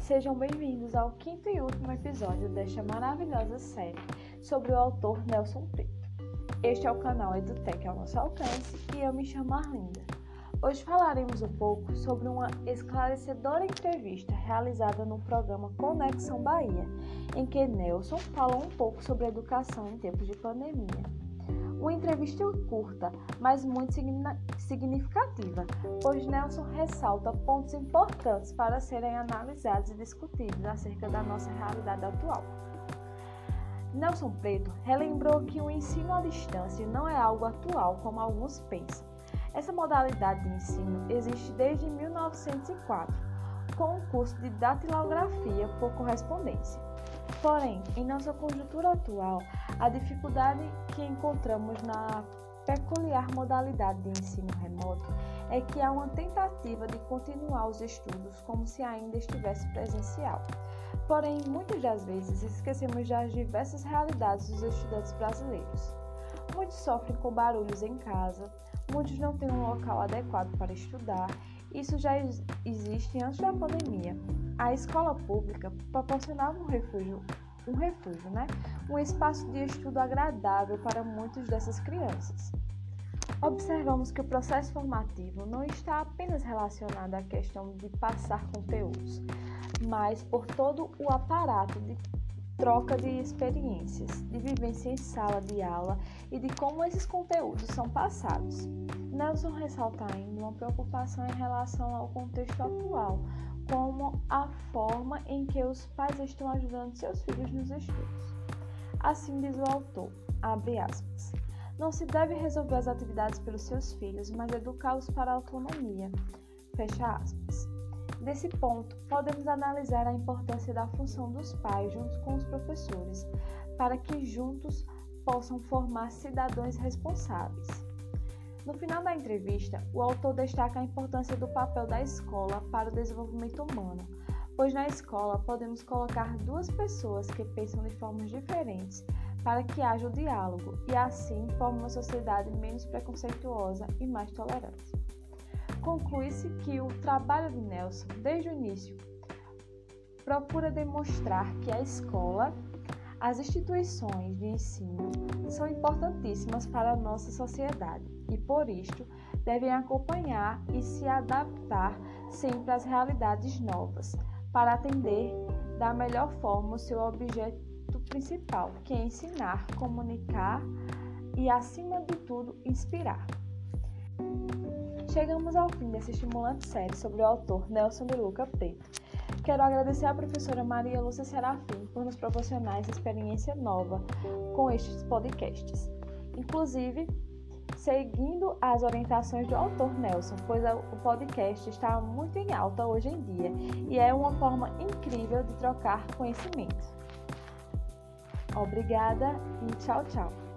Sejam bem-vindos ao quinto e último episódio desta maravilhosa série sobre o autor Nelson Preto. Este é o canal EduTech ao nosso alcance e eu me chamo Arlinda. Hoje falaremos um pouco sobre uma esclarecedora entrevista realizada no programa Conexão Bahia, em que Nelson falou um pouco sobre educação em tempos de pandemia. Uma entrevista curta, mas muito significativa, pois Nelson ressalta pontos importantes para serem analisados e discutidos acerca da nossa realidade atual. Nelson Preto relembrou que o ensino à distância não é algo atual como alguns pensam. Essa modalidade de ensino existe desde 1904, com o curso de datilografia por correspondência. Porém, em nossa conjuntura atual, a dificuldade que encontramos na peculiar modalidade de ensino remoto é que há uma tentativa de continuar os estudos como se ainda estivesse presencial. Porém, muitas das vezes esquecemos das diversas realidades dos estudantes brasileiros. Muitos sofrem com barulhos em casa, muitos não têm um local adequado para estudar. Isso já existe antes da pandemia. A escola pública proporcionava um refúgio, um refúgio, né? Um espaço de estudo agradável para muitas dessas crianças. Observamos que o processo formativo não está apenas relacionado à questão de passar conteúdos, mas por todo o aparato de troca de experiências, de vivência em sala de aula e de como esses conteúdos são passados. Nelson ressalta ainda uma preocupação em relação ao contexto atual, como a forma em que os pais estão ajudando seus filhos nos estudos. Assim diz o autor, abre aspas. Não se deve resolver as atividades pelos seus filhos, mas educá-los para a autonomia. Fecha aspas. Desse ponto, podemos analisar a importância da função dos pais junto com os professores, para que juntos possam formar cidadãos responsáveis. No final da entrevista, o autor destaca a importância do papel da escola para o desenvolvimento humano, pois na escola podemos colocar duas pessoas que pensam de formas diferentes para que haja o diálogo e assim forme uma sociedade menos preconceituosa e mais tolerante. Conclui-se que o trabalho de Nelson, desde o início, procura demonstrar que a escola, as instituições de ensino são importantíssimas para a nossa sociedade e, por isto, devem acompanhar e se adaptar sempre às realidades novas, para atender da melhor forma o seu objeto principal, que é ensinar, comunicar e, acima de tudo, inspirar. Chegamos ao fim dessa estimulante série sobre o autor Nelson de Luca Preto. Quero agradecer à professora Maria Lúcia Serafim por nos proporcionar essa experiência nova com estes podcasts. Inclusive, seguindo as orientações do autor Nelson, pois o podcast está muito em alta hoje em dia e é uma forma incrível de trocar conhecimento. Obrigada e tchau, tchau.